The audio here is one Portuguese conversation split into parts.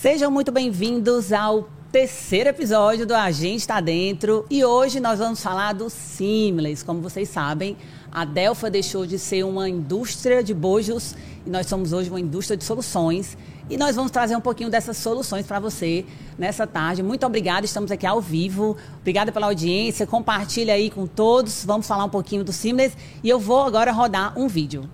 Sejam muito bem-vindos ao terceiro episódio do A Gente Está Dentro e hoje nós vamos falar do Seamless. Como vocês sabem, a Delfa deixou de ser uma indústria de bojos e nós somos hoje uma indústria de soluções e nós vamos trazer um pouquinho dessas soluções para você nessa tarde. Muito obrigada, estamos aqui ao vivo. Obrigada pela audiência, compartilha aí com todos. Vamos falar um pouquinho do Seamless e eu vou agora rodar um vídeo.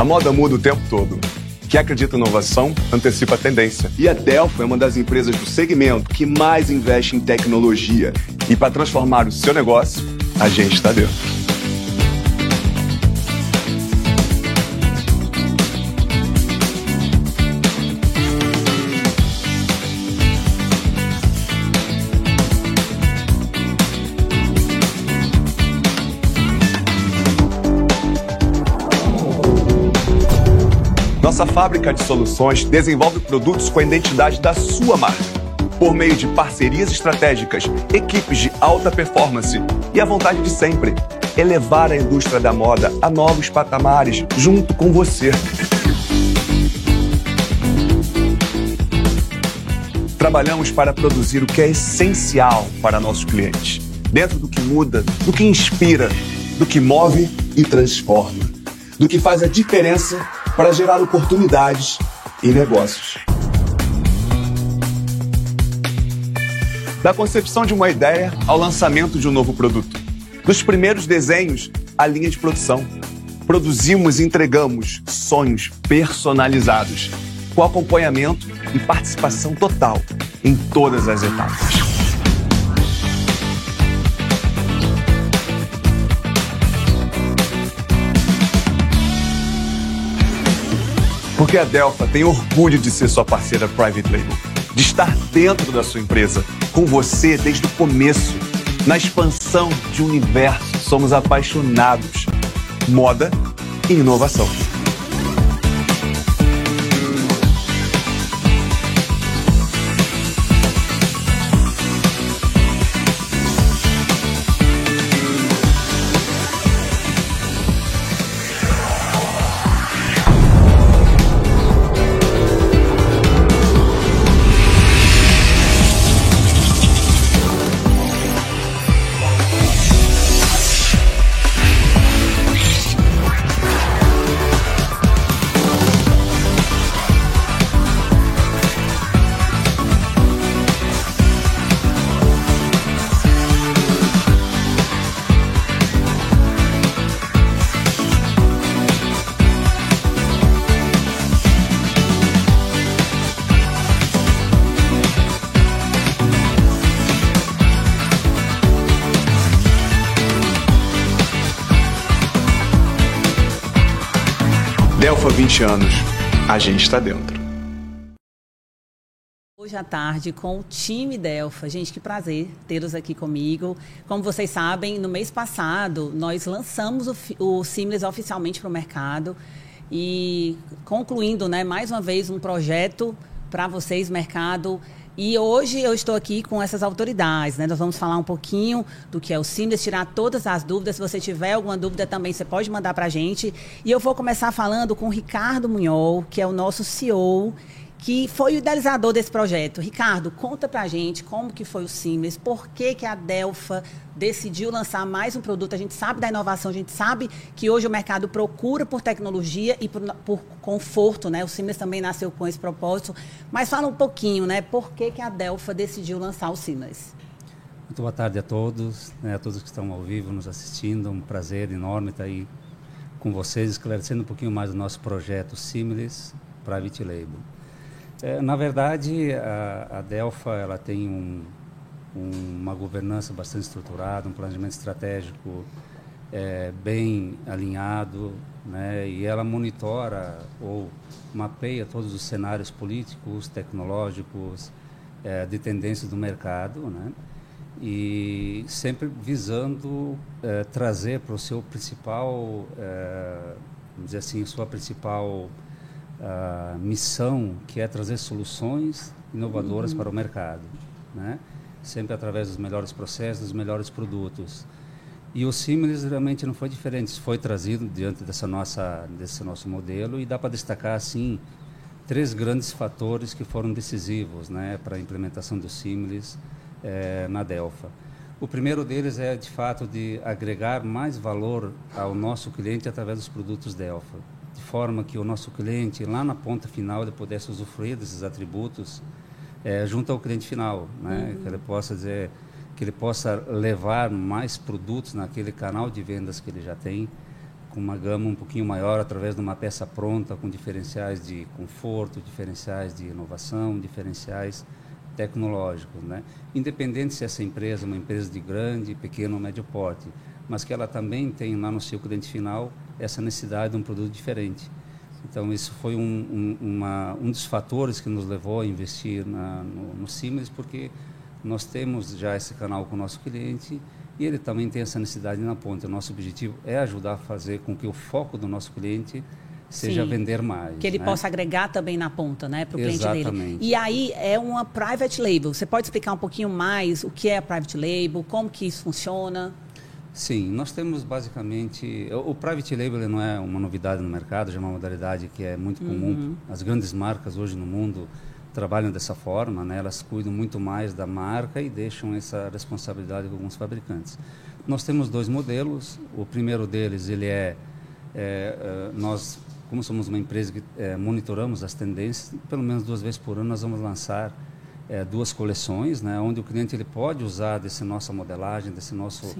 A moda muda o tempo todo. Quem acredita em inovação antecipa a tendência. E a Delphi é uma das empresas do segmento que mais investe em tecnologia. E para transformar o seu negócio, a gente está dentro. Nossa fábrica de soluções desenvolve produtos com a identidade da sua marca, por meio de parcerias estratégicas, equipes de alta performance e a vontade de sempre elevar a indústria da moda a novos patamares junto com você. Trabalhamos para produzir o que é essencial para nossos clientes, dentro do que muda, do que inspira, do que move e transforma, do que faz a diferença para gerar oportunidades e negócios. Da concepção de uma ideia ao lançamento de um novo produto. Dos primeiros desenhos à linha de produção. Produzimos e entregamos sonhos personalizados, com acompanhamento e participação total em todas as etapas. Porque a Delfa tem orgulho de ser sua parceira Private Label, de estar dentro da sua empresa, com você desde o começo. Na expansão de universo, somos apaixonados. Moda e inovação. 20 anos, a gente está dentro. Hoje à tarde com o time Delfa. Gente, que prazer tê-los aqui comigo. Como vocês sabem, no mês passado nós lançamos o, o Seamless oficialmente para o mercado e concluindo, né, mais uma vez um projeto para vocês, mercado. E hoje eu estou aqui com essas autoridades, né? Nós vamos falar um pouquinho do que é o Seamless, tirar todas as dúvidas. Se você tiver alguma dúvida também, você pode mandar para a gente. E eu vou começar falando com o Ricardo Munhol, que é o nosso CEO que foi o idealizador desse projeto. Ricardo, conta pra gente como que foi o Seamless, por que, que a Delfa decidiu lançar mais um produto. A gente sabe da inovação, a gente sabe que hoje o mercado procura por tecnologia e por, por conforto, né? O Seamless também nasceu com esse propósito. Mas fala um pouquinho, né? Por que, que a Delfa decidiu lançar o Seamless? Muito boa tarde a todos, né, a todos que estão ao vivo nos assistindo. Um prazer enorme estar aí com vocês, esclarecendo um pouquinho mais do nosso projeto Seamless Private Label. É, na verdade, a, a, Delfa ela tem um, um, uma governança bastante estruturada, um planejamento estratégico é, bem alinhado, né? e ela monitora ou mapeia todos os cenários políticos, tecnológicos, é, de tendências do mercado, né? e sempre visando é, trazer para o seu principal, é, vamos dizer assim, sua principal uh, missão que é trazer soluções inovadoras uhum. para o mercado, né? Sempre através dos melhores processos, dos melhores produtos. E o Siemens realmente não foi diferente, foi trazido diante dessa nossa, desse nosso modelo e dá para destacar, assim, três grandes fatores que foram decisivos né, para a implementação do Siemens é, na Delfa. O primeiro deles é, de fato, de agregar mais valor ao nosso cliente através dos produtos Delfa, de forma que o nosso cliente, lá na ponta final, ele pudesse usufruir desses atributos é, junto ao cliente final, né? Uhum. que ele possa dizer que ele possa levar mais produtos naquele canal de vendas que ele já tem, com uma gama um pouquinho maior através de uma peça pronta, com diferenciais de conforto, diferenciais de inovação, diferenciais tecnológicos, né? Independente se essa empresa é uma empresa de grande, pequeno ou médio porte, mas que ela também tem lá no seu cliente final essa necessidade de um produto diferente. Então, isso foi um, um, uma, um dos fatores que nos levou a investir na, no, no Siemens, porque nós temos já esse canal com o nosso cliente e ele também tem essa necessidade na ponta. O nosso objetivo é ajudar a fazer com que o foco do nosso cliente seja Sim, vender mais. Que ele né? possa agregar também na ponta, né, para o cliente dele. E aí é uma private label. Você pode explicar um pouquinho mais o que é a private label, como que isso funciona? Sim, nós temos basicamente o private label não é uma novidade no mercado, já é uma modalidade que é muito comum. Uhum. As grandes marcas hoje no mundo trabalham dessa forma, né? Elas cuidam muito mais da marca e deixam essa responsabilidade com alguns fabricantes. Nós temos dois modelos. O primeiro deles ele é, é, é nós como somos uma empresa que é, monitoramos as tendências, pelo menos duas vezes por ano nós vamos lançar é, duas coleções, né, onde o cliente ele pode usar desse nossa modelagem, desse nosso,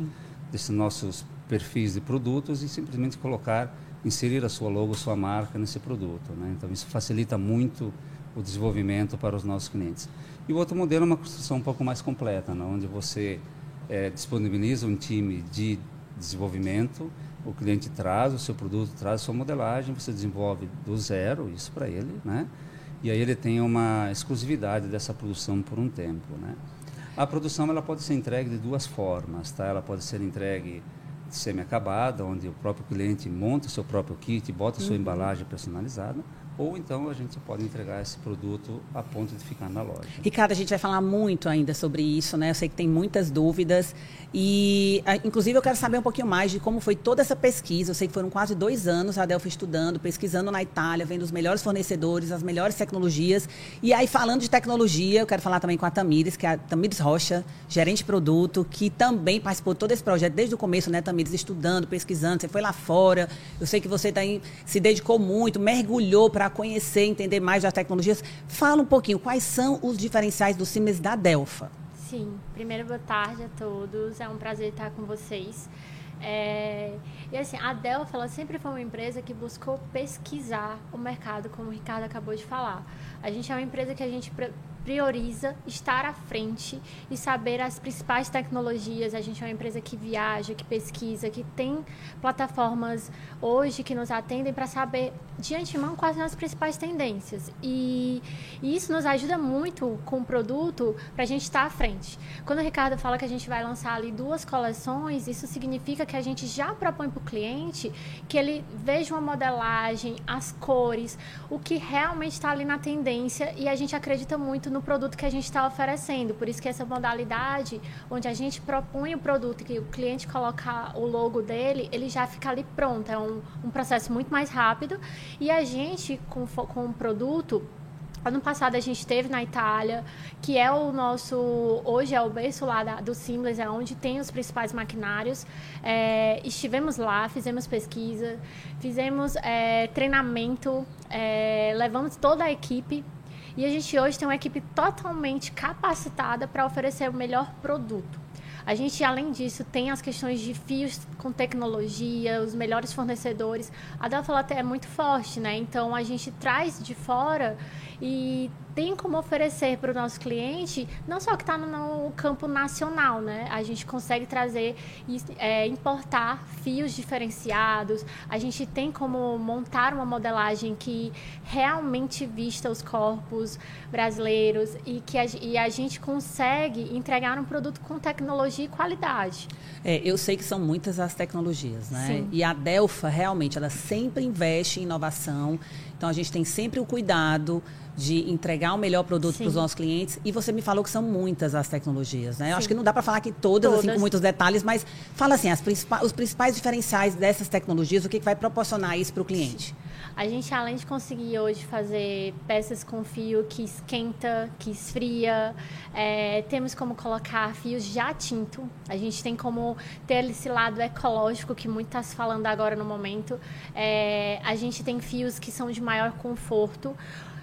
desses nossos perfis de produtos e simplesmente colocar, inserir a sua logo, sua marca nesse produto. Né? Então isso facilita muito o desenvolvimento para os nossos clientes. E o outro modelo é uma construção um pouco mais completa, né, onde você é, disponibiliza um time de desenvolvimento o cliente traz o seu produto, traz a sua modelagem, você desenvolve do zero isso para ele, né? E aí ele tem uma exclusividade dessa produção por um tempo, né? A produção ela pode ser entregue de duas formas, tá? Ela pode ser entregue semi-acabada, onde o próprio cliente monta o seu próprio kit, bota a sua uhum. embalagem personalizada, ou então a gente pode entregar esse produto a ponto de ficar na loja. Ricardo, a gente vai falar muito ainda sobre isso, né? Eu sei que tem muitas dúvidas e, inclusive, eu quero saber um pouquinho mais de como foi toda essa pesquisa. Eu sei que foram quase dois anos a Delphi estudando, pesquisando na Itália, vendo os melhores fornecedores, as melhores tecnologias. E aí, falando de tecnologia, eu quero falar também com a Tamires, que é a Tamires Rocha, gerente de produto, que também participou de todo esse projeto desde o começo, né, Tamires, estudando, pesquisando. Você foi lá fora. Eu sei que você tá se dedicou muito, mergulhou para conhecer, entender mais das tecnologias. Fala um pouquinho, quais são os diferenciais do Siemens da Delfa? Sim, primeiro boa tarde a todos, é um prazer estar com vocês. É, e assim, a Delfa ela sempre foi uma empresa que buscou pesquisar o mercado, como o Ricardo acabou de falar. A gente é uma empresa que a gente prioriza estar à frente e saber as principais tecnologias. A gente é uma empresa que viaja, que pesquisa, que tem plataformas hoje que nos atendem para saber de antemão quais são as principais tendências. E, e isso nos ajuda muito com o produto para a gente estar à frente. Quando o Ricardo fala que a gente vai lançar ali duas coleções, isso significa que a gente já propõe para o cliente que ele veja uma modelagem, as cores, o que realmente está ali na tendência e a gente acredita muito no produto que a gente está oferecendo. Por isso que essa modalidade, onde a gente propõe o produto que o cliente coloca o logo dele, ele já fica ali pronto. É um, um processo muito mais rápido. E a gente, com, com o produto, Ano passado a gente esteve na Itália, que é o nosso, hoje é o berço lá da, do Siemens, é onde tem os principais maquinários. É, estivemos lá, fizemos pesquisa, fizemos é, treinamento, é, levamos toda a equipe e a gente hoje tem uma equipe totalmente capacitada para oferecer o melhor produto. A gente, além disso, tem as questões de fios com tecnologia, os melhores fornecedores. A Delta é muito forte, né? Então, a gente traz de fora e tem como oferecer para o nosso cliente, não só que está no, campo nacional, né? A gente consegue trazer e é, importar fios diferenciados, a gente tem como montar uma modelagem que realmente vista os corpos brasileiros e que a, e a gente consegue entregar um produto com tecnologia e qualidade. É, eu sei que são muitas as tecnologias, né? Sim. E a Delfa realmente ela sempre investe em inovação. Então a gente tem sempre o cuidado de entregar o melhor produto para os nossos clientes. E você me falou que são muitas as tecnologias, né? Eu acho que não dá para falar aqui todas, todas, assim, com muitos detalhes, mas fala assim, principais, os principais diferenciais dessas tecnologias, o que, que vai proporcionar isso para o cliente? A gente, além de conseguir hoje fazer peças com fio que esquenta, que esfria, é, temos como colocar fios já tinto. A gente tem como ter esse lado ecológico que muito está se falando agora no momento. É, a gente tem fios que são de maior conforto.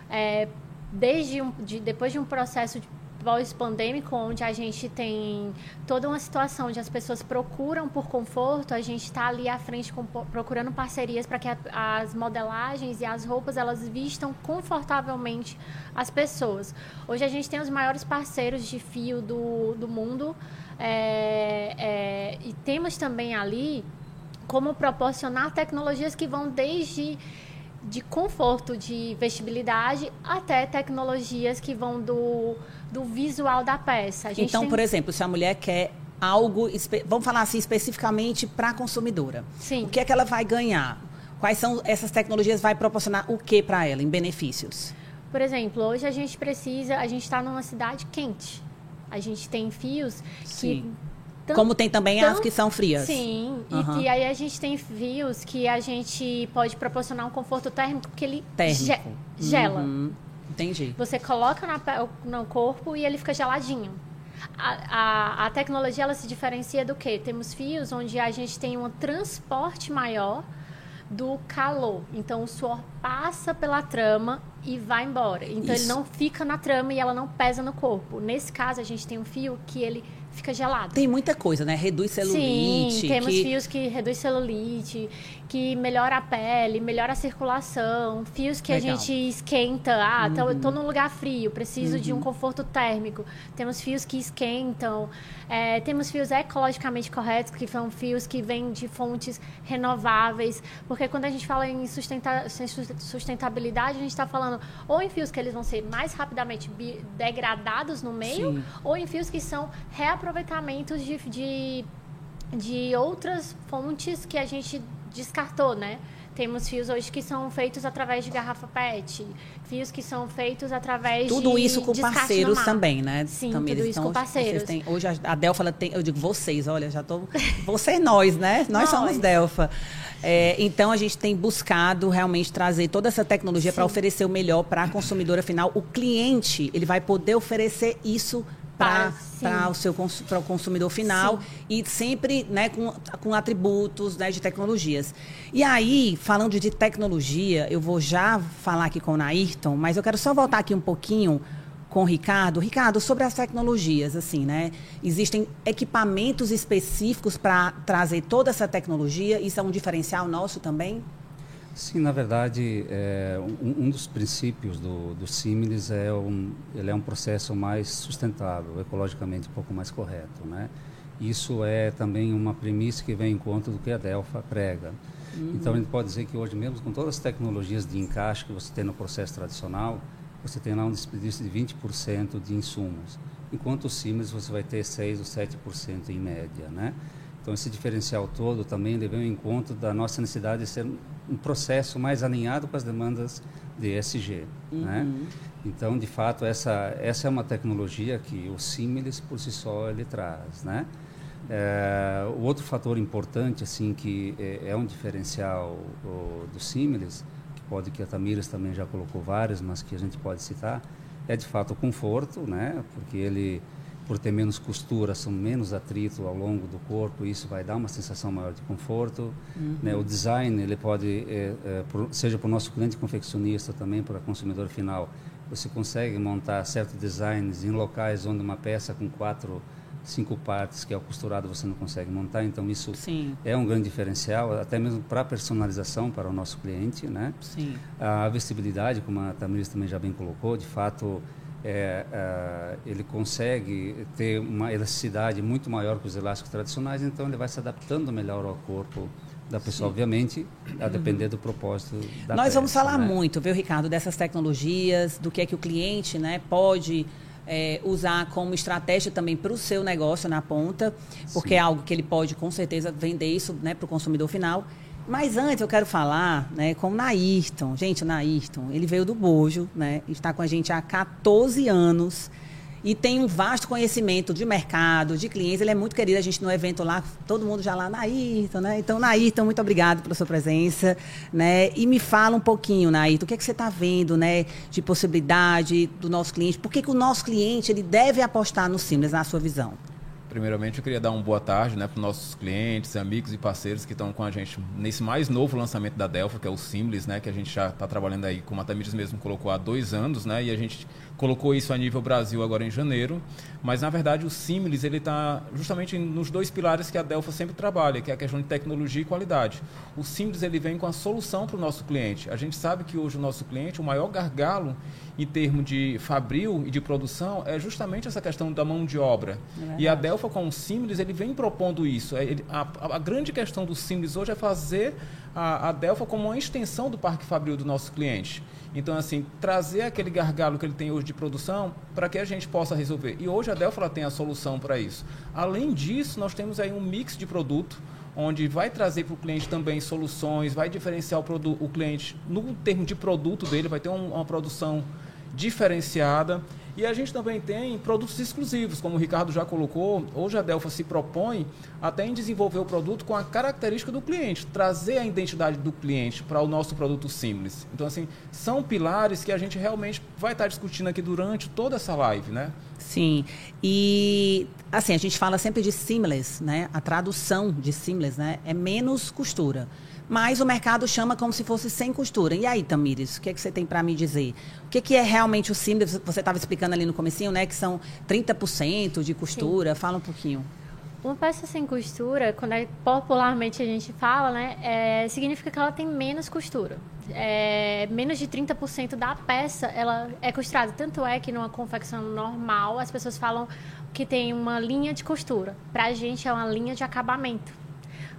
É, desde um, de, depois de um processo de pós-pandêmico, onde a gente tem toda uma situação onde as pessoas procuram por conforto, a gente está ali à frente com, procurando parcerias para que a, as modelagens e as roupas elas vistam confortavelmente as pessoas. Hoje a gente tem os maiores parceiros de fio do, do mundo é, é, e temos também ali como proporcionar tecnologias que vão desde de conforto de vestibilidade até tecnologias que vão do, do visual da peça. então, tem... por exemplo, se a mulher quer algo, vamos falar assim especificamente para a consumidora. Sim. O que é que ela vai ganhar? Quais são essas tecnologias vai proporcionar o que para ela em benefícios? Por exemplo, hoje a gente precisa, a gente está numa cidade quente. A gente tem fios Sim. que como tem também as que são frias. Sim, uhum. e, e, aí a gente tem fios que a gente pode proporcionar um conforto térmico porque ele ge gela. Uhum. Entendi. Você coloca na, no corpo e ele fica geladinho. A, a, a, tecnologia ela se diferencia do que? Temos fios onde a gente tem um transporte maior do calor. Então o suor passa pela trama e vai embora. Então Isso. ele não fica na trama e ela não pesa no corpo. Nesse caso a gente tem um fio que ele fica gelado. Tem muita coisa, né? Reduz celulite. Sim, temos que... fios que reduz celulite, que melhora a pele, melhora a circulação, fios que Legal. a gente esquenta. Ah, uhum. tô, tô num lugar frio, preciso uhum. de um uhum. conforto térmico. Temos fios que esquentam. É, temos fios ecologicamente corretos, que são fios que vêm de fontes renováveis. Porque quando a gente fala em sustenta sustentabilidade, a gente está falando ou em fios que eles vão ser mais rapidamente degradados no meio, Sim. ou em fios que são reaproveitamentos de, de, de outras fontes que a gente descartou, né? Temos fios hoje que são feitos através de garrafa PET, fios que são feitos através tudo de Tudo isso com parceiros também, né? Sim, também tudo isso com parceiros. Têm, hoje a Delfa, tem, eu digo vocês, olha, já estou... Vocês, nós, né? Nós, nós. somos Delfa. É, então, a gente tem buscado realmente trazer toda essa tecnologia para oferecer o melhor para a consumidora final. O cliente, ele vai poder oferecer isso para o seu para o consumidor final sim. e sempre né, com, com atributos né, de tecnologias. E aí, falando de tecnologia, eu vou já falar aqui com o Nairton, mas eu quero só voltar aqui um pouquinho com o Ricardo. Ricardo, sobre as tecnologias, assim, né? Existem equipamentos específicos para trazer toda essa tecnologia? Isso é um diferencial nosso também? Sim, na verdade, é, um, um, dos princípios do, do Similis é um, ele é um processo mais sustentável, ecologicamente um pouco mais correto, né? Isso é também uma premissa que vem em conta do que a Delfa prega. Uhum. Então, a gente pode dizer que hoje, mesmo com todas as tecnologias de encaixe que você tem no processo tradicional, você tem lá um desperdício de 20% de insumos, enquanto o Siemens você vai ter 6 ou 7% em média, né? Então, esse diferencial todo também levou em conta da nossa necessidade de ser um processo mais alinhado com as demandas de ESG. Uhum. Né? Então, de fato, essa, essa é uma tecnologia que o Similis, por si só, ele traz. Né? É, o outro fator importante, assim, que é, é um diferencial o, do Similis, que pode que a Tamires também já colocou vários, mas que a gente pode citar, é de fato o conforto, né? porque ele por ter menos costura, são menos atrito ao longo do corpo, isso vai dar uma sensação maior de conforto. Uhum. Né? O design, ele pode, é, é, por, seja para o nosso cliente confeccionista, também para o consumidor final, você consegue montar certos designs em locais onde uma peça com quatro, cinco partes, que é o costurado, você não consegue montar. Então, isso Sim. é um grande diferencial, até mesmo para a personalização para o nosso cliente. Né? Sim. A vestibilidade, como a Tamiris também já bem colocou, de fato é, é, ele consegue ter uma elasticidade muito maior que os elásticos tradicionais, então ele vai se adaptando melhor ao corpo da pessoa, Sim. obviamente, a depender do propósito da Nós peça, vamos falar né? muito, viu, Ricardo, dessas tecnologias, do que é que o cliente né, pode é, usar como estratégia também para o seu negócio na ponta, porque Sim. é algo que ele pode, com certeza, vender isso né, para o consumidor final. Mas antes eu quero falar né, com o Nairton. Gente, o Nairton, ele veio do Bojo, né? Está com a gente há 14 anos e tem um vasto conhecimento de mercado, de clientes. Ele é muito querido, a gente no evento lá, todo mundo já lá, Nairton, né? Então, Nairton, muito obrigado pela sua presença, né? E me fala um pouquinho, Nairton, o que, é que você está vendo, né, de possibilidade do nosso cliente? Por que, que o nosso cliente ele deve apostar no Simples, na sua visão? Primeiramente, eu queria dar uma boa tarde né, para os nossos clientes, amigos e parceiros que estão com a gente nesse mais novo lançamento da Delphi, que é o Simples, né, que a gente já está trabalhando aí, como a Tamires mesmo colocou, há dois anos, né, e a gente colocou isso a nível Brasil agora em janeiro, mas na verdade o Simlis ele está justamente nos dois pilares que a Delfa sempre trabalha, que é a questão de tecnologia e qualidade. O Simlis ele vem com a solução para o nosso cliente. A gente sabe que hoje o nosso cliente, o maior gargalo em termos de fabril e de produção é justamente essa questão da mão de obra. É e a Delfa com o Simlis ele vem propondo isso. É, ele, a, a, grande questão do Simlis hoje é fazer a, a como uma extensão do parque fabril do nosso cliente. Então, assim, trazer aquele gargalo que ele tem hoje de produção para que a gente possa resolver. E hoje a Delphi tem a solução para isso. Além disso, nós temos aí um mix de produto onde vai trazer para o cliente também soluções, vai diferenciar o, o cliente no termo de produto dele, vai ter um, uma produção diferenciada e a gente também tem produtos exclusivos, como o Ricardo já colocou. Hoje a Delfa se propõe até em desenvolver o produto com a característica do cliente, trazer a identidade do cliente para o nosso produto simples. Então, assim, são pilares que a gente realmente vai estar discutindo aqui durante toda essa live, né? Sim. E assim, a gente fala sempre de seamless, né? A tradução de seamless, né, é menos costura mas o mercado chama como se fosse sem costura. E aí, Tamires, o que, é que você tem para me dizer? O que, que é realmente o simples? Você estava explicando ali no comecinho, né, que são 30% de costura. Sim. Fala um pouquinho. Uma peça sem costura, quando é, popularmente a gente fala, né, é, significa que ela tem menos costura. É, menos de 30% da peça ela é costurada. Tanto é que numa confecção normal as pessoas falam que tem uma linha de costura. Para a gente é uma linha de acabamento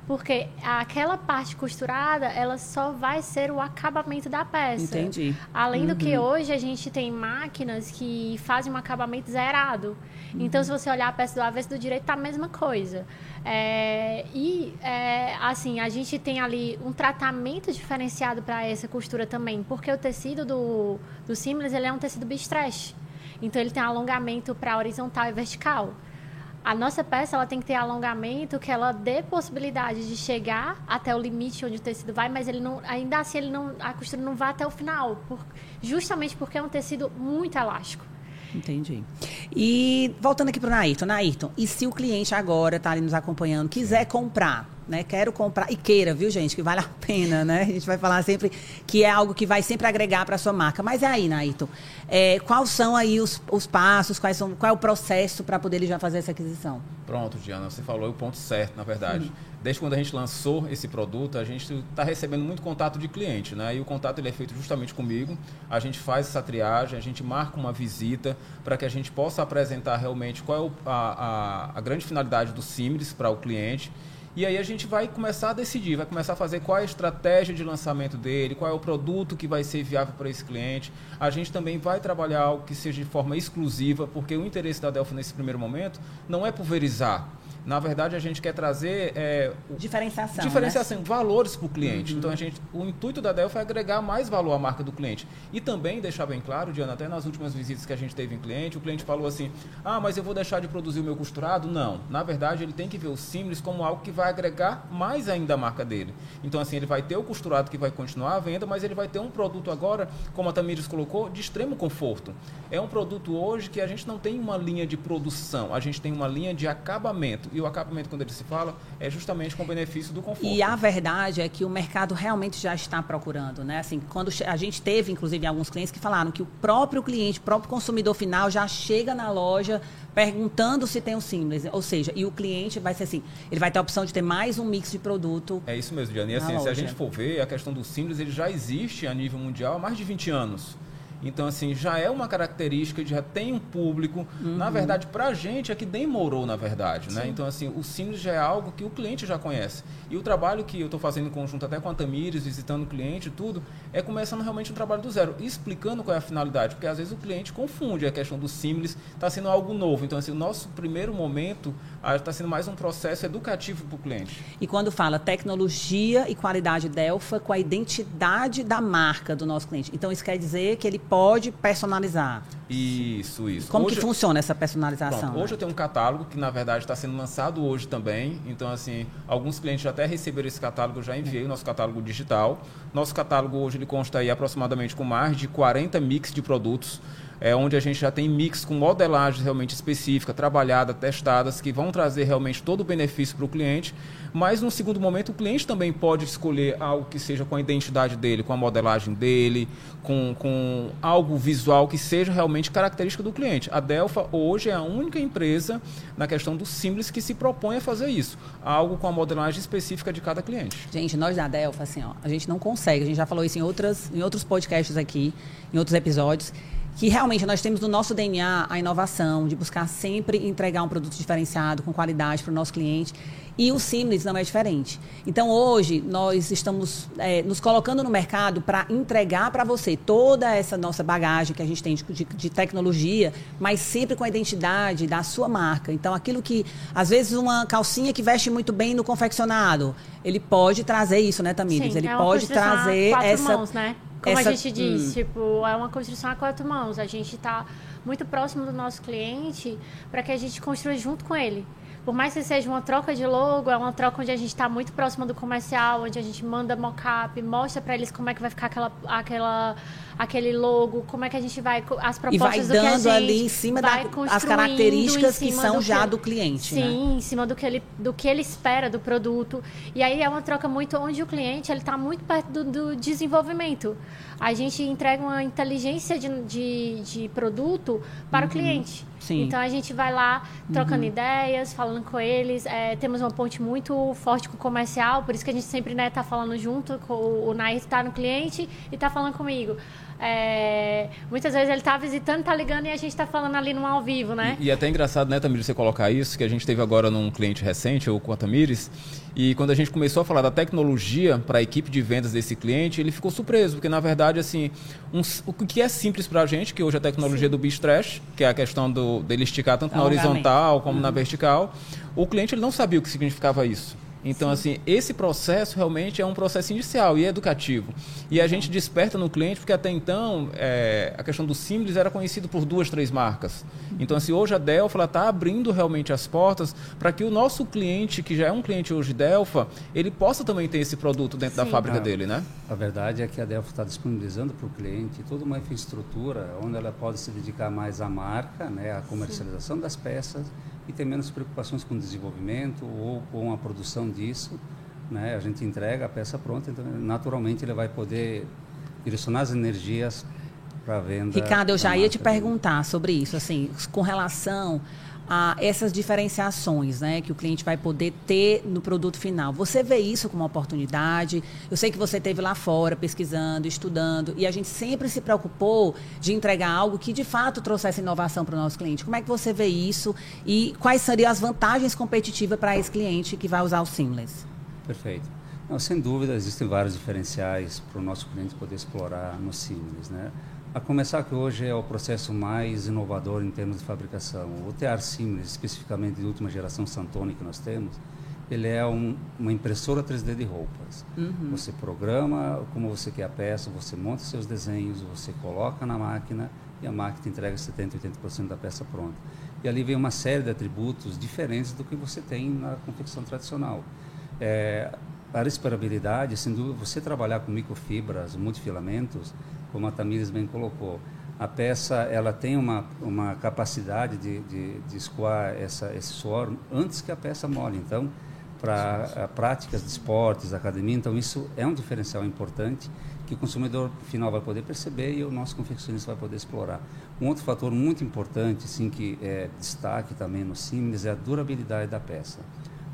porque aquela parte costurada, ela só vai ser o acabamento da peça. Entendi. Além uhum. do que uhum. hoje a gente tem máquinas que fazem um acabamento zerado. Uhum. Então, se você olhar a peça do avesso do direito, tá a mesma coisa. É, e, é, assim, a gente tem ali um tratamento diferenciado para essa costura também, porque o tecido do, do Seamless, ele é um tecido bistress. Então, ele tem alongamento para horizontal e vertical a nossa peça ela tem que ter alongamento que ela dê possibilidade de chegar até o limite onde o tecido vai, mas ele não, ainda assim ele não, a costura não vai até o final, por, justamente porque é um tecido muito elástico. Entendi. E voltando aqui para o Nairton, Nairton, e se o cliente agora está ali nos acompanhando, quiser comprar, né? Quero comprar e queira, viu, gente, que vale a pena, né? A gente vai falar sempre que é algo que vai sempre agregar para a sua marca. Mas é aí, Naito, é, quais são aí os, os passos, quais são, qual é o processo para poder ele já fazer essa aquisição? Pronto, Diana, você falou o ponto certo, na verdade. Sim. Desde quando a gente lançou esse produto, a gente está recebendo muito contato de cliente, né? E o contato ele é feito justamente comigo. A gente faz essa triagem, a gente marca uma visita para que a gente possa apresentar realmente qual é o, a, a, a grande finalidade do Simris para o cliente e aí a gente vai começar a decidir, vai começar a fazer qual é a estratégia de lançamento dele, qual é o produto que vai ser viável para esse cliente. A gente também vai trabalhar algo que seja de forma exclusiva, porque o interesse da Delphi nesse primeiro momento não é pulverizar na verdade, a gente quer trazer é, diferenciação, diferenciação né? valores para o cliente. Uhum. Então, a gente, o intuito da Delphi é agregar mais valor à marca do cliente. E também deixar bem claro, Diana, até nas últimas visitas que a gente teve em cliente, o cliente falou assim: ah, mas eu vou deixar de produzir o meu costurado? Não. Na verdade, ele tem que ver o Simples como algo que vai agregar mais ainda a marca dele. Então, assim, ele vai ter o costurado que vai continuar à venda, mas ele vai ter um produto agora, como a Tamires colocou, de extremo conforto. É um produto hoje que a gente não tem uma linha de produção, a gente tem uma linha de acabamento e o acabamento, quando ele se fala, é justamente com o benefício do conforto. E a verdade é que o mercado realmente já está procurando, né? Assim, quando a gente teve, inclusive, alguns clientes que falaram que o próprio cliente, o próprio consumidor final já chega na loja perguntando se tem o Simples. Ou seja, e o cliente vai ser assim, ele vai ter a opção de ter mais um mix de produto. É isso mesmo, Diana. E assim, se a gente for ver, a questão do Simples, ele já existe a nível mundial há mais de 20 anos. Então, assim, já é uma característica, já tem um público. Uhum. Na verdade, para a gente é que demorou, na verdade. Né? Então, assim, o Simples já é algo que o cliente já conhece. E o trabalho que eu estou fazendo em conjunto até com a Tamires, visitando o cliente e tudo, é começando realmente um trabalho do zero, explicando qual é a finalidade. Porque às vezes o cliente confunde a questão do Simples, está sendo algo novo. Então, assim, o nosso primeiro momento está sendo mais um processo educativo para o cliente. E quando fala tecnologia e qualidade Delfa com a identidade da marca do nosso cliente. Então, isso quer dizer que ele pode personalizar. Isso, isso. Como hoje, que funciona essa personalização? Pronto, né? Hoje eu tenho um catálogo que, na verdade, está sendo lançado hoje também. Então, assim, alguns clientes já até receberam esse catálogo, eu já enviei o nosso catálogo digital. Nosso catálogo hoje ele consta aí aproximadamente com mais de 40 mix de produtos é, onde a gente já tem mix com modelagens realmente específica, trabalhada, testadas, que vão trazer realmente todo o benefício para o cliente. Mas, no segundo momento, o cliente também pode escolher algo que seja com a identidade dele, com a modelagem dele, com, com algo visual que seja realmente característica do cliente. A Delfa hoje é a única empresa na questão do simples que se propõe a fazer isso. Algo com a modelagem específica de cada cliente. Gente, nós da Delfa, assim, ó, a gente não consegue, a gente já falou isso em, outras, em outros podcasts aqui, em outros episódios que realmente nós temos no nosso DNA a inovação, de buscar sempre entregar um produto diferenciado, com qualidade para o nosso cliente. E o Simlis não é diferente. Então, hoje, nós estamos é, nos colocando no mercado para entregar para você toda essa nossa bagagem que a gente tem de, de, de, tecnologia, mas sempre com a identidade da sua marca. Então, aquilo que, às vezes, uma calcinha que veste muito bem no confeccionado, ele pode trazer isso, né, Tamires? Sim, ele é pode trazer essa. Mãos, né? Como Essa, a gente diz, hum. tipo, é uma construção a quatro mãos. A gente está muito próximo do nosso cliente para que a gente construa junto com ele. Por mais que seja uma troca de logo, é uma troca onde a gente está muito próximo do comercial, onde a gente manda mock-up, mostra para eles como é que vai ficar aquela, aquela aquele logo, como é que a gente vai as propostas e vai do dando a ali em cima das características que são do já do cliente, sim, né? em cima do que ele do que ele espera do produto. E aí é uma troca muito onde o cliente ele está muito perto do, do, desenvolvimento. A gente entrega uma inteligência de, de, de produto para uhum. o cliente. Sim. Então a gente vai lá trocando uhum. ideias, falando com eles. É, temos uma ponte muito forte com o comercial, por isso que a gente sempre está né, tá falando junto. Com, o Nair está no cliente e está falando comigo. É, muitas vezes ele está visitando, está ligando e a gente está falando ali no ao vivo, né? E, e é até engraçado, né, Tamires, você colocar isso, que a gente teve agora num cliente recente, ou com a Tamires, e quando a gente começou a falar da tecnologia para a equipe de vendas desse cliente, ele ficou surpreso, porque na verdade, assim, um, o que é simples para a gente, que hoje é a tecnologia Sim. do Beach Trash, que é a questão do, dele esticar tanto na horizontal como uhum. na vertical, o cliente ele não sabia o que significava isso. Então, Sim. assim, esse processo realmente é um processo inicial e educativo. E a gente desperta no cliente, porque até então é, a questão do simples era conhecido por duas, três marcas. Então, assim, hoje a Delfa está abrindo realmente as portas para que o nosso cliente, que já é um cliente hoje Delfa, ele possa também ter esse produto dentro Sim. da fábrica a, dele, né? A verdade é que a Delfa está disponibilizando para o cliente toda uma infraestrutura onde ela pode se dedicar mais à marca, né, à comercialização Sim. das peças e ter menos preocupações com o desenvolvimento ou com a produção disso. Né? A gente entrega a peça pronta, então naturalmente ele vai poder direcionar as energias para a venda. Ricardo, eu já ia te perguntar sobre isso, assim, com relação a essas diferenciações né, que o cliente vai poder ter no produto final. Você vê isso como uma oportunidade? Eu sei que você esteve lá fora pesquisando, estudando, e a gente sempre se preocupou de entregar algo que de fato trouxesse inovação para o nosso cliente. Como é que você vê isso e quais seriam as vantagens competitivas para esse cliente que vai usar o Seamless? Perfeito. Não, sem dúvida, existem vários diferenciais para o nosso cliente poder explorar no Seamless. Né? A começar que hoje é o processo mais inovador em termos de fabricação. O TR Simples, especificamente de última geração Santoni que nós temos, ele é um, uma impressora 3D de roupas. Uhum. Você programa como você quer a peça, você monta seus desenhos, você coloca na máquina e a máquina entrega 70%, 80% da peça pronta. E ali vem uma série de atributos diferentes do que você tem na confecção tradicional. É, a respirabilidade, sem dúvida, você trabalhar com microfibras, multifilamentos, como a Tamires bem colocou. A peça ela tem uma, uma capacidade de, de, de escoar essa, esse suor antes que a peça molhe. Então, para práticas de esportes, academia, então isso é um diferencial importante que o consumidor final vai poder perceber e o nosso confeccionista vai poder explorar. Um outro fator muito importante, sim, que é destaque também no Siemens é a durabilidade da peça.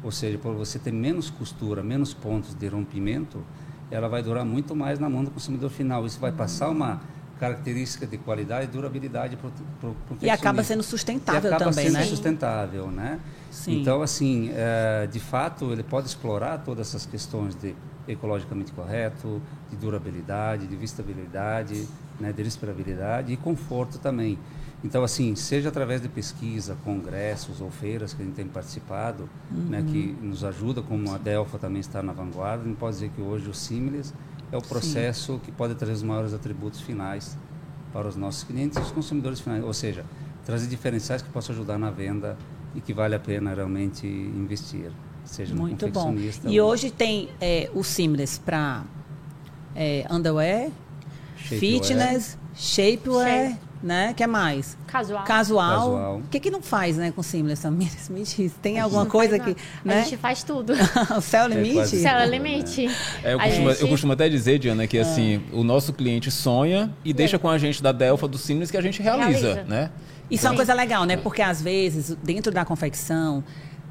Ou seja, por você ter menos costura, menos pontos de rompimento, ela vai durar muito mais na mão do consumidor final. Isso vai passar uma características de qualidade e durabilidade para o E acaba sendo sustentável e acaba também, sendo né? sustentável, né? Sim. Então, assim, é, de fato, ele pode explorar todas essas questões de ecologicamente correto, de durabilidade, de vistabilidade, né, de respirabilidade e conforto também. Então, assim, seja através de pesquisa, congressos ou feiras que a gente tem participado, uhum. né, que nos ajuda, como a Delfa também está na vanguarda, a gente pode dizer que hoje o Similes é o processo Sim. que pode trazer os maiores atributos finais para os nossos clientes e os consumidores finais, ou seja, trazer diferenciais que possam ajudar na venda e que vale a pena realmente investir, seja Muito bom. E ou... hoje tem é, o Seamless para é, underwear, Shapewear. fitness, shapewear, Shape. né? que é mais? Casual. Casual. Casual. O que que não faz, né, com Seamless, Samir? Me diz, tem alguma coisa que... Né? A gente faz tudo. o céu é limite? É céu é limite. É, eu, costumo, gente... eu, costumo, até dizer, Diana, que assim, o nosso cliente sonha e deixa com a gente da Delfa, do Seamless, que a gente realiza, realiza. né? Isso é uma coisa legal, né? Porque às vezes, dentro da confecção,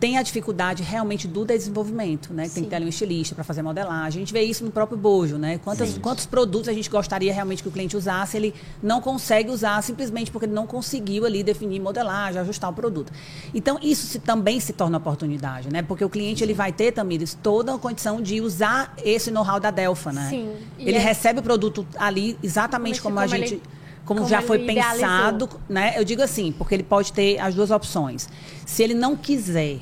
tem a dificuldade realmente do desenvolvimento, né? Tem que ter ali um estilista para fazer modelagem. A gente vê isso no próprio bojo, né? Quantos, quantos produtos a gente gostaria realmente que o cliente usasse, ele não consegue usar simplesmente porque ele não conseguiu ali definir modelagem, ajustar o produto. Então, isso se, também se torna oportunidade, né? Porque o cliente ele vai ter, Tamires, toda a condição de usar esse know-how da Delfa, né? Sim. ele é... recebe o produto ali exatamente como, como a gente... Ele como, como já foi pensado, né? Eu digo assim, porque ele pode ter as duas opções. Se ele não quiser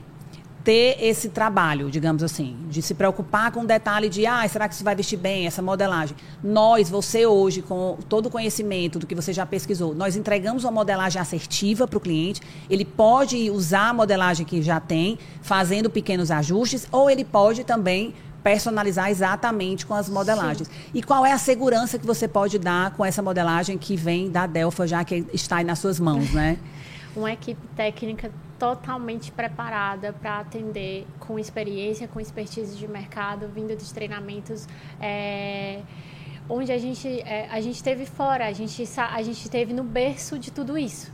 ter esse trabalho, digamos assim, de se preocupar com o detalhe de, ah, será que isso vai vestir bem, essa modelagem? Nós, você hoje, com todo o conhecimento do que você já pesquisou, nós entregamos uma modelagem assertiva para o cliente. Ele pode usar a modelagem que já tem, fazendo pequenos ajustes, ou ele pode também personalizar exatamente com as modelagens. Sim. E qual é a segurança que você pode dar com essa modelagem que vem da Delfa, já que está aí nas suas mãos, né? Uma equipe técnica totalmente preparada para atender com experiência, com expertise de mercado, vindo dos treinamentos. É, onde a gente, é, a gente teve fora, a gente, a gente teve no berço de tudo isso.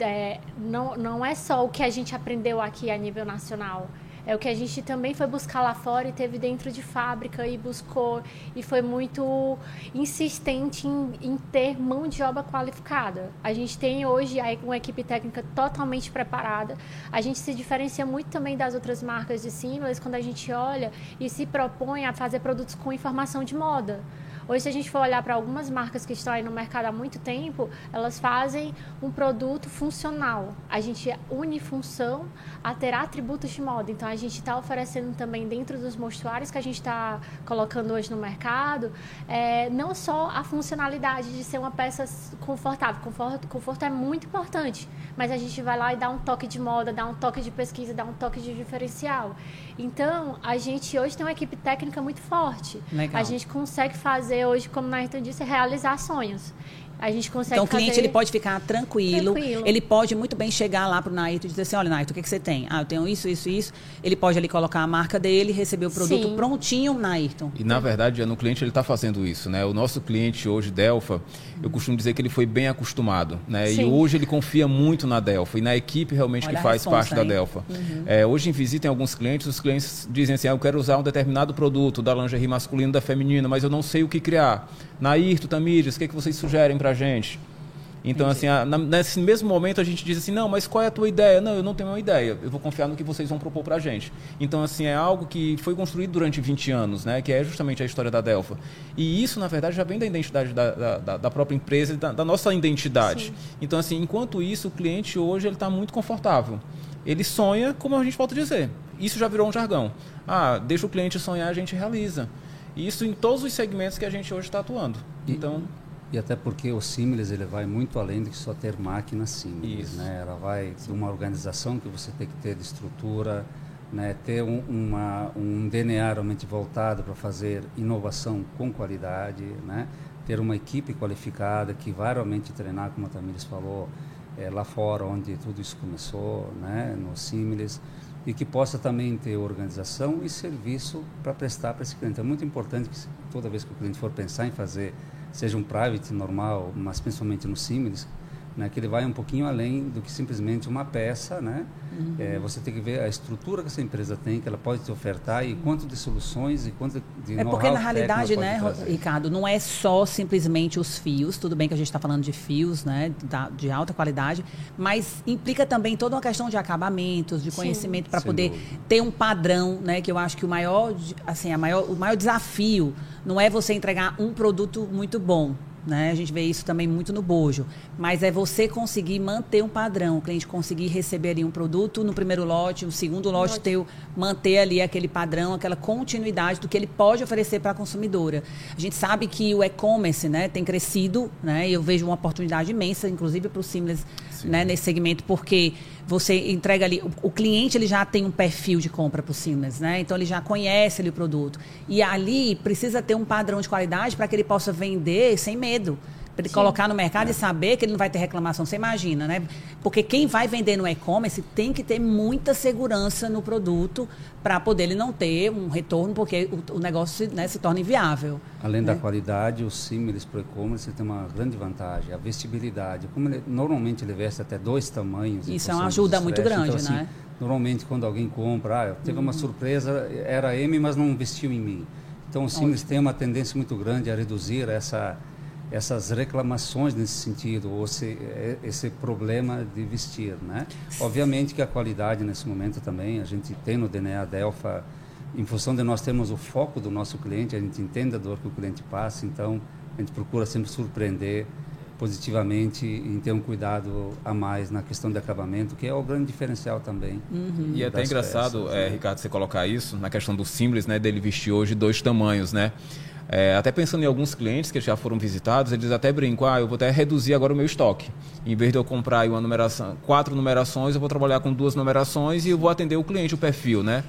É, não, não é só o que a gente aprendeu aqui a nível nacional, é o que a gente também foi buscar lá fora e teve dentro de fábrica e buscou e foi muito insistente em, em ter mão de obra qualificada. A gente tem hoje uma equipe técnica totalmente preparada. A gente se diferencia muito também das outras marcas de símbolos quando a gente olha e se propõe a fazer produtos com informação de moda. Hoje, se a gente for olhar para algumas marcas que estão aí no mercado há muito tempo, elas fazem um produto funcional. A gente une função a ter atributos de moda. Então, a gente está oferecendo também dentro dos mostruários que a gente está colocando hoje no mercado, é, não só a funcionalidade de ser uma peça confortável. Conforto, conforto é muito importante, mas a gente vai lá e dá um toque de moda, dá um toque de pesquisa, dá um toque de diferencial. Então, a gente hoje tem uma equipe técnica muito forte. Legal. A gente consegue fazer hoje, como na disse, realizar sonhos. A gente consegue Então, o cliente ele pode ficar tranquilo, tranquilo, Ele pode muito bem chegar lá para o Naito e dizer assim, olha, Naito, o que, que você tem? Ah, eu tenho isso, isso, isso. Ele pode ali colocar a marca dele, receber o produto Sim. prontinho, Naito. E, na verdade, no cliente ele está fazendo isso, né? O nosso cliente hoje, Delfa, eu costumo dizer que ele foi bem acostumado, né? Sim. E hoje ele confia muito na Delfa e na equipe realmente olha que faz parte aí. da Delfa. Uhum. É, hoje, em visita em alguns clientes, os clientes dizem assim, ah, eu quero usar um determinado produto da lingerie masculina, da feminina, mas eu não sei o que criar. Nairto, Tamires, o que, é que vocês sugerem para a gente? Então, Entendi. assim, a, nesse mesmo momento a gente diz assim, não, mas qual é a tua ideia? Não, eu não tenho uma ideia, eu vou confiar no que vocês vão propor para a gente. Então, assim, é algo que foi construído durante 20 anos, né, que é justamente a história da Delfa. E isso, na verdade, já vem da identidade da, da, da própria empresa, da, da nossa identidade. Sim. Então, assim, enquanto isso, o cliente hoje ele está muito confortável. Ele sonha, como a gente volta a dizer. Isso já virou um jargão. Ah, deixa o cliente sonhar, a gente realiza. Isso em todos os segmentos que a gente hoje está atuando. E, então e até porque o Similes ele vai muito além do que só ter máquinas Similes, né? Ela vai de uma organização que você tem que ter de estrutura, né? Ter um, uma, um DNA realmente voltado para fazer inovação com qualidade, né? Ter uma equipe qualificada que vai realmente treinar, como a Tamires falou, é, lá fora onde tudo isso começou, né? No Similes e que possa também ter organização e serviço para prestar para esse cliente. É muito importante que toda vez que o cliente for pensar em fazer, seja um private normal, mas principalmente no Similis, né, que ele vai um pouquinho além do que simplesmente uma peça, né? Uhum. É, você tem que ver a estrutura que essa empresa tem, que ela pode te ofertar e quanto de soluções e quanto de É porque na realidade, né, Ricardo, não é só simplesmente os fios. Tudo bem que a gente está falando de fios, né, de alta qualidade, mas implica também toda uma questão de acabamentos, de conhecimento para poder dúvida. ter um padrão, né, que eu acho que o maior, assim, a maior, o maior desafio não é você entregar um produto muito bom, né? A gente vê isso também muito no bojo. Mas é você conseguir manter um padrão, o cliente conseguir receber ali um produto no primeiro lote, no segundo lote, ter, manter ali aquele padrão, aquela continuidade do que ele pode oferecer para a consumidora. A gente sabe que o e-commerce né, tem crescido, né? E eu vejo uma oportunidade imensa, inclusive para o Seamless né, nesse segmento, porque você entrega ali, o, cliente ele já tem um perfil de compra para o Seamless, né? Então ele já conhece ali o produto. E ali precisa ter um padrão de qualidade para que ele possa vender sem medo para ele Sim. colocar no mercado é. e saber que ele não vai ter reclamação. Você imagina, né? Porque quem vai vender no e-commerce tem que ter muita segurança no produto para poder ele não ter um retorno, porque o, o negócio né, se torna inviável. Além né? da qualidade, o símiles para o e-commerce tem uma grande vantagem, a vestibilidade. Como ele, normalmente ele veste até dois tamanhos. Isso é uma ajuda muito grande, então, assim, né? Normalmente quando alguém compra, ah, teve uma uhum. surpresa, era M, mas não vestiu em mim. Então o símiles tem uma tendência muito grande a reduzir essa essas reclamações nesse sentido, ou se, é, esse problema de vestir, né? Obviamente que a qualidade nesse momento também, a gente tem no DNA Delfa, em função de nós termos o foco do nosso cliente, a gente entende a dor que o cliente passa, então a gente procura sempre surpreender positivamente em ter um cuidado a mais na questão de acabamento, que é o grande diferencial também. Uhum. E é até engraçado, peças, é, né? Ricardo, você colocar isso na questão do simples, né, dele vestir hoje dois tamanhos, né? É, até pensando em alguns clientes que já foram visitados, eles até brincam, ah, eu vou até reduzir agora o meu estoque. Em vez de eu comprar uma numeração, quatro numerações, eu vou trabalhar com duas numerações e eu vou atender o cliente, o perfil, né?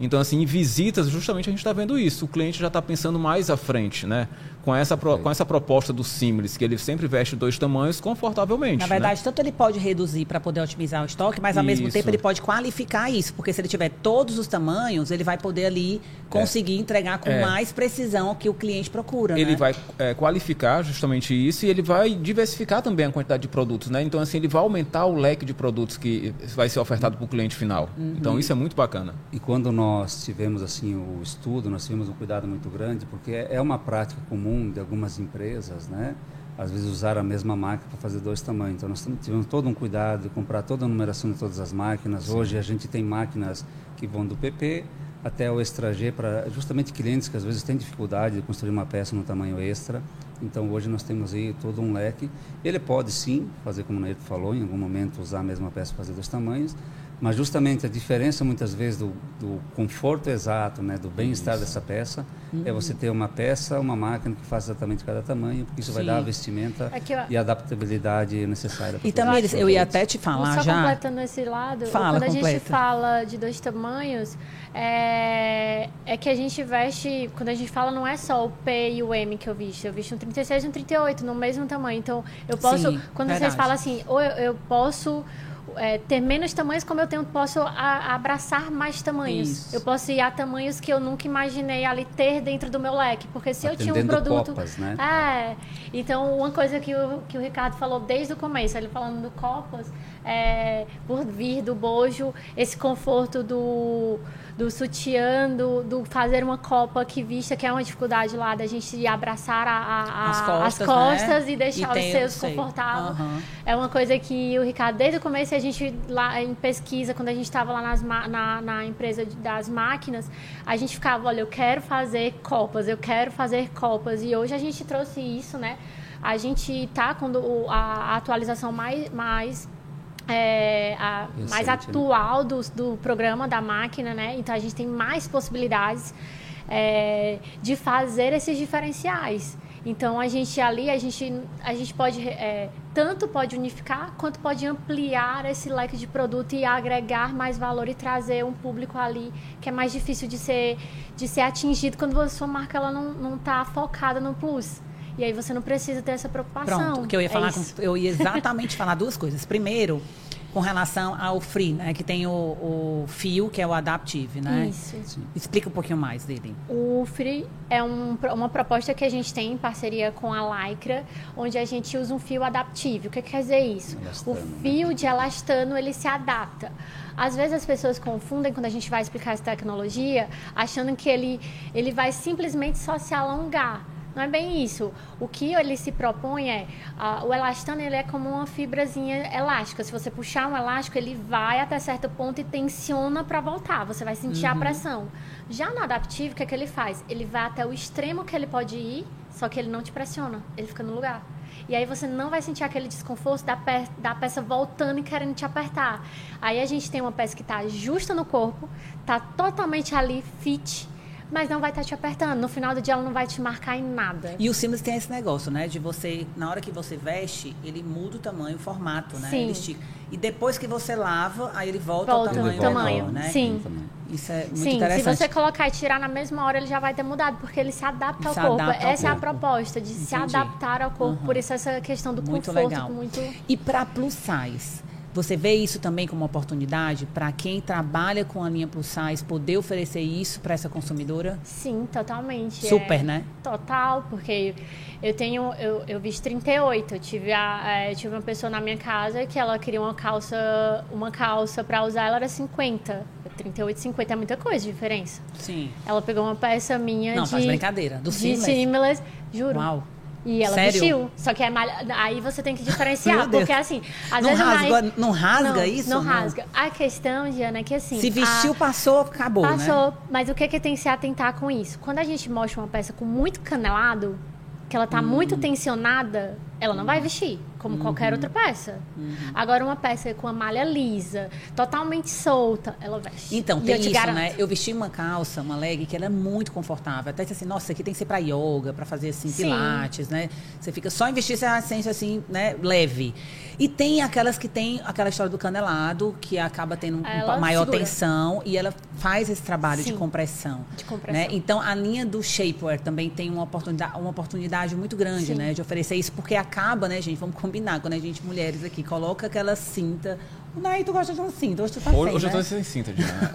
Então, assim, em visitas, justamente a gente está vendo isso. O cliente já está pensando mais à frente, né? Com essa, pro, com essa proposta do Simples, que ele sempre veste dois tamanhos confortavelmente. Na verdade, né? tanto ele pode reduzir para poder otimizar o estoque, mas ao isso. mesmo tempo ele pode qualificar isso, porque se ele tiver todos os tamanhos, ele vai poder ali conseguir é. entregar com é. mais precisão o que o cliente procura. Ele né? vai é, qualificar justamente isso e ele vai diversificar também a quantidade de produtos, né? Então, assim, ele vai aumentar o leque de produtos que vai ser ofertado para o cliente final. Uhum. Então, isso é muito bacana. E quando nós tivemos assim o estudo, nós tivemos um cuidado muito grande, porque é, é uma prática comum de algumas empresas, né? Às vezes usar a mesma máquina para fazer dois tamanhos. Então nós tivemos todo um cuidado de comprar toda a numeração de todas as máquinas. Sim. Hoje a gente tem máquinas que vão do PP até o extra G para justamente clientes que às vezes têm dificuldade de construir uma peça no tamanho extra. Então hoje nós temos aí todo um leque. Ele pode sim fazer como o Neto falou, em algum momento usar a mesma peça para fazer dois tamanhos, mas justamente a diferença muitas vezes do, do conforto exato, né, do bem-estar dessa peça, uhum. é você ter uma peça, uma máquina que faz exatamente cada tamanho, porque isso Sim. vai dar a vestimenta é eu... e a adaptabilidade necessária. E também, eu ia até te falar Só já... Só completando esse lado, Fala, quando completa. a gente fala de dois tamanhos, é, é que a gente veste, quando a gente fala, não é só o P e o M que eu visto, eu visto um 36 e um 38, no mesmo tamanho. Então, eu posso, Sim, quando verdade. vocês falam assim, ou eu, eu posso é, ter menos tamanhos, como eu tenho, posso a, abraçar mais tamanhos. Isso. Eu posso ir a tamanhos que eu nunca imaginei ali ter dentro do meu leque. Porque se Atendendo eu tinha um produto. Copas, né? É. Então, uma coisa que o, que o Ricardo falou desde o começo, ele falando do Copas, é, por vir do bojo, esse conforto do do sutiã, do, do, fazer uma copa que vista, que é uma dificuldade lá da gente abraçar a, a, as costas, as costas né? e deixar e os seus confortáveis. Uhum. É uma coisa que o Ricardo, desde o começo, a gente lá em pesquisa, quando a gente estava lá nas, na, na empresa das máquinas, a gente ficava, olha, eu quero fazer copas, eu quero fazer copas. E hoje a gente trouxe isso, né? A gente está com a, a atualização mais, mais é, a, Recente, mais né? atual né? do, do programa da máquina, né? Então a gente tem mais possibilidades é, de fazer esses diferenciais. Então a gente ali a gente a gente pode é, tanto pode unificar quanto pode ampliar esse leque de produto e agregar mais valor e trazer um público ali que é mais difícil de ser de ser atingido quando a sua marca ela não não está focada no plus. E aí você não precisa ter essa preocupação. Pronto, que eu ia é falar, é com, eu ia exatamente falar duas coisas. Primeiro, com relação ao Free, né? Que tem o, o fio, que é o Adaptive, né? Isso. Explica um pouquinho mais dele. O Free é um, uma proposta que a gente tem em parceria com a Lycra, onde a gente usa um fio adaptivo. O que quer dizer isso? Elastano, o né? fio de elastano, ele se adapta. Às vezes as pessoas confundem quando a gente vai explicar essa tecnologia, achando que ele, ele vai simplesmente só se alongar. Não é bem isso. O que ele se propõe é, ah, o elastano ele é como uma fibrazinha elástica. Se você puxar um elástico, ele vai até certo ponto e tensiona para voltar. Você vai sentir a pressão. Já no adaptivo, o que, é que ele faz? Ele vai até o extremo que ele pode ir, só que ele não te pressiona. Ele fica no lugar. E aí você não vai sentir aquele desconforto da, pe da peça voltando e querendo te apertar. Aí a gente tem uma peça que está justa no corpo, está totalmente ali fit, mas não vai estar te apertando. No final do dia ela não vai te marcar em nada. E o Siemens tem esse negócio, né? De você, na hora que você veste, ele muda o tamanho, o formato, né? Sim. Ele estica. E depois que você lava, aí ele volta, Volta ao tamanho, o tamanho, né? sim. Isso é muito Sim, se interessante. você colocar e tirar na mesma hora, ele já vai ter mudado, porque ele se adapta ao Se corpo. adapta ao Essa é a corpo. proposta, de se Entendi. adaptar ao corpo. Uhum. Por isso essa questão do Muito conforto legal. muito. E para plus size, você vê isso também como uma oportunidade para quem trabalha com a linha plus size poder oferecer isso para essa consumidora? Sim, totalmente. Super, É, né? Total, porque eu tenho, eu, eu visto 38. Eu tive, a, é, eu tive uma pessoa na minha casa que ela queria uma calça, uma calça para usar, ela era 50. 38 e 50 é muita coisa de diferença. Sim. Ela pegou uma peça minha Não, de. faz brincadeira. Do de Seamless? Seamless, juro. Uau. E ela Sério? vestiu. Só que é malha... aí você tem que diferenciar. Porque assim, às Não vezes rasga- não rasga não, isso? Não Não. rasga. A questão, Diana, é que assim. Se vestiu, a... passou, acabou, né? Passou, mas o que, que tem que se atentar com isso? Quando a gente mostra uma peça com muito canelado, que ela tá muito Hum. tensionada, ela não vai vestir, como Uhum. qualquer outra peça. Agora, uma peça com a malha lisa, totalmente solta, ela veste. Então, E tem isso, garanto. né? Eu vesti uma calça, uma leg, que ela é muito confortável. Até disse assim, nossa, isso aqui tem que ser pra yoga, pra fazer assim, Sim. pilates, né? Você fica só em vestir, você sente assim, né, leve. E tem aquelas que tem aquela história do canelado, que acaba tendo um- Ela maior segura. tensão e ela faz esse trabalho de Sim. compressão. De compressão. Né? Então, a linha do shapewear também tem uma oportunidade, uma oportunidade muito grande, Sim. né? De oferecer isso, porque acaba, né, gente? Vamos combinar, quando a gente, mulheres aqui, coloca aquela cinta. Naí, tu gosta de uma cinta, hoje tu tá Hoje, sem, hoje eu né? tô sem cinta, Diana.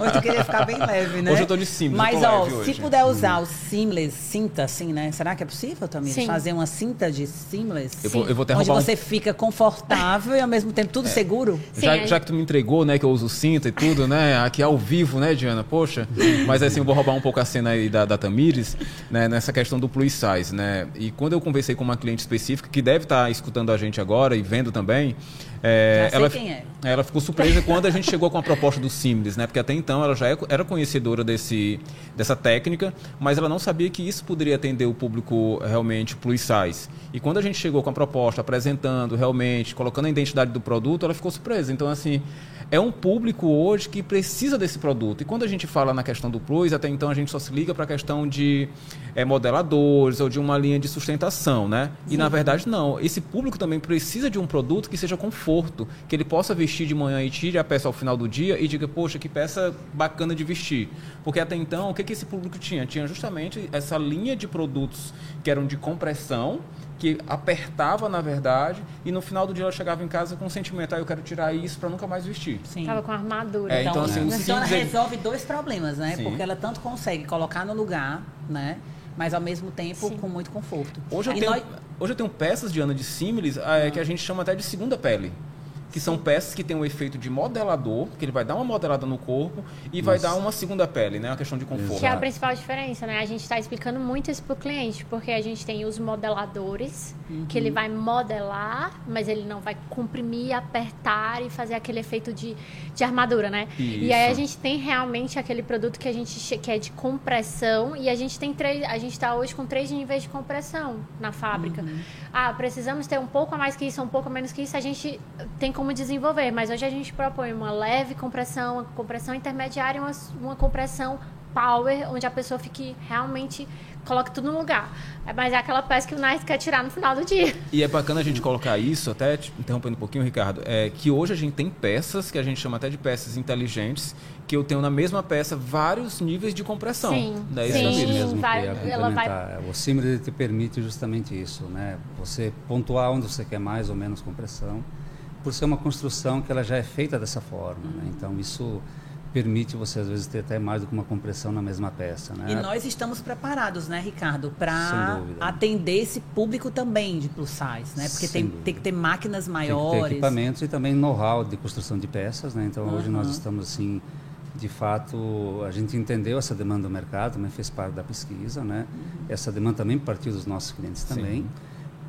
Hoje tu queria ficar bem leve, né? Hoje eu tô de seamless, Mas, eu ó, leve se hoje. puder usar o seamless cinta, assim, né? Será que é possível, Tamir? Sim. Fazer uma cinta de seamless? Eu vou- eu vou até Onde roubar um- você fica confortável e ao mesmo tempo tudo seguro? Sim, já, aí- já que tu me entregou, né, que eu uso cinta e tudo, né, aqui ao vivo, né, Diana, poxa. Mas assim, eu vou roubar um pouco a cena aí da, da Tamires, né, nessa questão do plus size, né. E quando eu conversei com uma cliente específica, que deve estar escutando a gente agora e vendo também, é, ela, quem é. ela ficou surpresa quando a gente chegou com a proposta do Seamless, né, porque até então ela já é- era conhecedora desse, dessa técnica, mas ela não sabia que isso poderia atender o público realmente plus size. E quando a gente chegou com a proposta, apresentando realmente, colocando a identidade do produto, ela ficou surpresa. Então, assim, é um público hoje que precisa desse produto. E quando a gente fala na questão do plus, até então a gente só se liga para a questão de eh, modeladores ou de uma linha de sustentação, né? E na verdade, não. Esse público também precisa de um produto que seja conforto, que ele possa vestir de manhã e tire a peça ao final do dia e diga, poxa, que peça bacana de vestir. Porque até então, o que, que esse público tinha? Tinha justamente essa linha de produtos que eram de compressão, que apertava, na verdade, e no final do dia ela chegava em casa com o sentimento, ah, eu quero tirar isso para nunca mais vestir. Sim. Tava com armadura. É, então, assim, então ela Sims, ele- resolve dois problemas, né? Sim. Porque ela tanto consegue colocar no lugar, né? Mas ao mesmo tempo Sim. com muito conforto. Hoje eu, E tenho, nós- hoje eu tenho peças de Ana de símiles ah, que a gente chama até de segunda pele. Que são peças que têm um efeito de modelador, que ele vai dar uma modelada no corpo e vai dar uma segunda pele, né? Uma questão de conforto. Que é a principal diferença, né? A gente está explicando muito isso para o cliente, porque a gente tem os modeladores, que ele vai modelar, mas ele não vai comprimir, apertar e fazer aquele efeito de, de armadura, né? E aí a Isso. gente tem realmente aquele produto que a gente que é de compressão e a gente tem três, a gente está hoje com três níveis de compressão na fábrica. Ah, precisamos ter um pouco a mais que isso, um pouco a menos que isso, a gente tem como desenvolver, mas hoje a gente propõe uma leve compressão, uma compressão intermediária e uma, uma compressão power, onde a pessoa fique realmente coloque tudo no lugar. É, Mas é aquela peça que o Nice quer tirar no final do dia. E é bacana a gente colocar isso, até te interrompendo um pouquinho, Ricardo, é que hoje a gente tem peças, que a gente chama até de peças inteligentes, que eu tenho na mesma peça vários níveis de compressão. Sim, Né? sim. Isso é mesmo. vai- ela vai- complementar. O Simile te permite justamente isso, né? Você pontuar onde você quer mais ou menos compressão. Por ser uma construção que ela já é feita dessa forma. Né? Então, isso permite você, às vezes, ter até mais do que uma compressão na mesma peça. Né? E nós estamos preparados, né, Ricardo, para atender esse público também de plus size, né? Porque tem, tem, que ter máquinas maiores. Tem que ter equipamentos e também know-how de construção de peças, né? Então, uhum. hoje nós estamos, assim, de fato, a gente entendeu essa demanda do mercado, também fez parte da pesquisa, né? Uhum. Essa demanda também partiu dos nossos clientes também. Sim.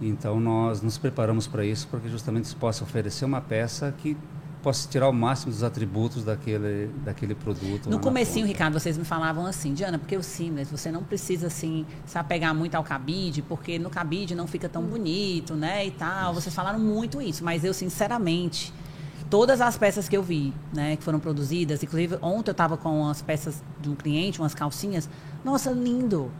Então, nós nos preparamos para isso, porque justamente se possa oferecer uma peça que possa tirar o máximo dos atributos daquele, daquele produto. No comecinho, Ricardo, vocês me falavam assim, Diana, porque o Seamless, você não precisa, assim, se apegar muito ao cabide, porque no cabide não fica tão bonito, né, e tal. Vocês falaram muito isso, mas eu, sinceramente, todas as peças que eu vi, né, que foram produzidas, inclusive ontem eu estava com as peças de um cliente, umas calcinhas, nossa, lindo,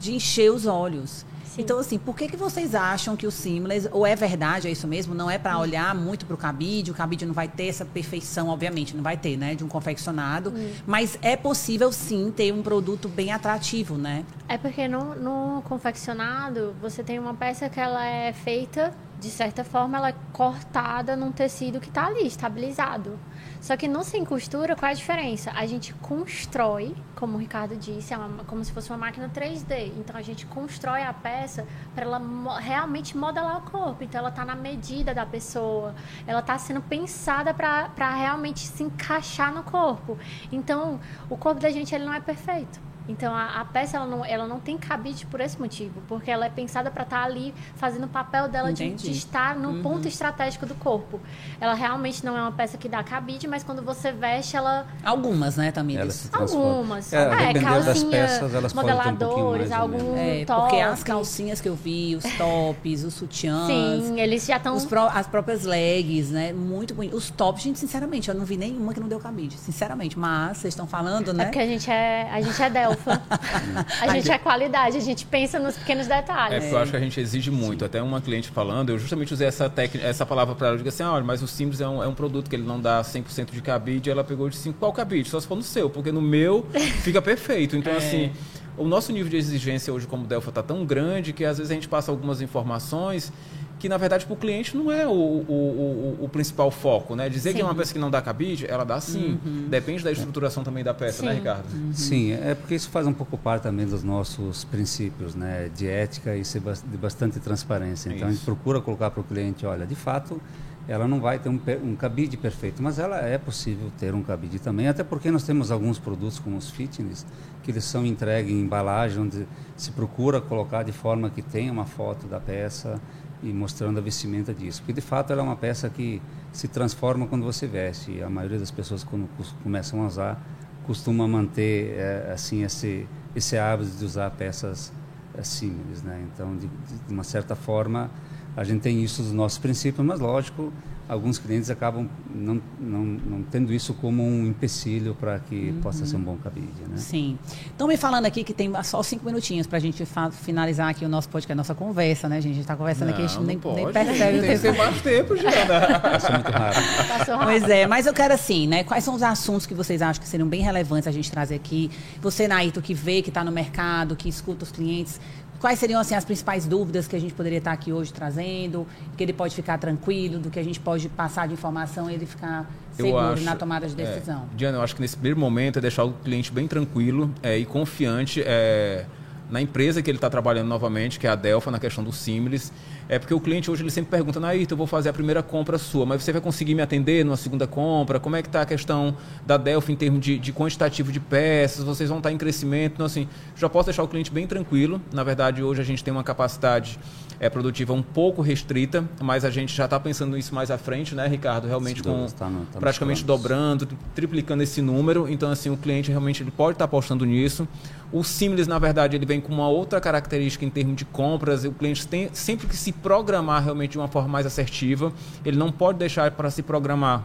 de encher os olhos. Sim. Então, assim, por que, que vocês acham que o seamless, ou é verdade, é isso mesmo, não é para olhar muito para o cabide, o cabide não vai ter essa perfeição, obviamente, não vai ter, né, de um confeccionado, hum. mas é possível sim ter um produto bem atrativo, né? É porque no, no confeccionado, você tem uma peça que ela é feita, de certa forma, ela é cortada num tecido que está ali, estabilizado. Só que no sem costura, qual é a diferença? A gente constrói, como o Ricardo disse, é uma, como se fosse uma máquina 3D. Então a gente constrói a peça para ela realmente modelar o corpo. Então ela está na medida da pessoa, ela está sendo pensada para realmente se encaixar no corpo. Então o corpo da gente ele não é perfeito. Então a, a, peça ela não, ela não tem cabide por esse motivo, porque ela é pensada para estar tá ali fazendo o papel dela de, de, estar no uhum. ponto estratégico do corpo. Ela realmente não é uma peça que dá cabide, mas quando você veste ela algumas, né, Tamires? Algumas. É, é calcinha, peças, modeladores, um algum é, top. Porque as calcinhas que eu vi, os tops, os sutiãs, sim, eles já estão as próprias legs, né, muito bonito. Os tops, gente, sinceramente, eu não vi nenhuma que não deu cabide, sinceramente. Mas vocês estão falando, né? É porque a gente é a gente é del a gente é qualidade, a gente pensa nos pequenos detalhes. É, porque eu acho que a gente exige muito. Até uma cliente falando, eu justamente usei essa, técnica, essa palavra para ela. Eu digo assim, ah, olha, mas o Simples é um, é um produto que ele não dá 100% de cabide. E ela pegou e disse assim, qual cabide? Só se for no seu, porque no meu fica perfeito. Então, é. assim o nosso nível de exigência hoje como Delphi está tão grande que às vezes a gente passa algumas informações que na verdade para o cliente não é o, o, o, o principal foco, né? Dizer sim. que é uma peça que não dá cabide, ela dá sim. Uhum. Depende da estruturação também da peça, né, sim. né, Ricardo? Uhum. Sim, é porque isso faz um pouco parte também dos nossos princípios, né? De ética e de bastante transparência. Então isso. a gente procura colocar para o cliente, olha, de fato, ela não vai ter um, um, cabide perfeito, mas ela é possível ter um cabide também, até porque nós temos alguns produtos como os fitness, que eles são entregues em embalagem, onde se procura colocar de forma que tenha uma foto da peça, e mostrando a vestimenta disso. Porque de fato ela é uma peça que se transforma quando você veste. A maioria das pessoas quando começam a usar costuma manter é, assim esse esse hábito de usar peças é, simples, né? Então de, de uma certa forma a gente tem isso dos nossos princípios, mas lógico alguns clientes acabam não, não, não tendo isso como um empecilho para que uhum. possa ser um bom cabide. Né? Sim. Estão me falando aqui que tem só cinco minutinhos para a gente finalizar aqui o nosso podcast, a nossa conversa, né, gente? A gente está conversando não, aqui, a gente nem, nem, percebe. Tem que ter mais tempo, Jana. Passou muito rápido. Passou rápido. Pois é, mas eu quero assim, né? Quais são os assuntos que vocês acham que seriam bem relevantes a gente trazer aqui? Você, Naito, que vê, que está no mercado, que escuta os clientes, Quais seriam assim, as principais dúvidas que a gente poderia estar aqui hoje trazendo? Que ele pode ficar tranquilo, do que a gente pode passar de informação e ele ficar seguro acho, na tomada de é, decisão? É, Diana, eu acho que nesse primeiro momento é deixar o cliente bem tranquilo é, e confiante é, na empresa que ele está trabalhando novamente, que é a Delfa, na questão do Simlis. É porque o cliente hoje ele sempre pergunta, Nair, eu vou fazer a primeira compra sua, mas você vai conseguir me atender numa segunda compra? Como é que está a questão da Delphi em termos de, de, quantitativo de peças? Vocês vão estar em crescimento? Então, assim, já posso deixar o cliente bem tranquilo. Na verdade, hoje a gente tem uma capacidade é, produtiva um pouco restrita, mas a gente já está pensando nisso mais à frente, né, Ricardo? Realmente com tá tá praticamente dobrando, triplicando esse número. Então, assim, o cliente realmente ele pode estar tá apostando nisso. O Simless, na verdade, ele vem com uma outra característica em termos de compras. O cliente tem sempre que se programar realmente de uma forma mais assertiva. Ele não pode deixar para se programar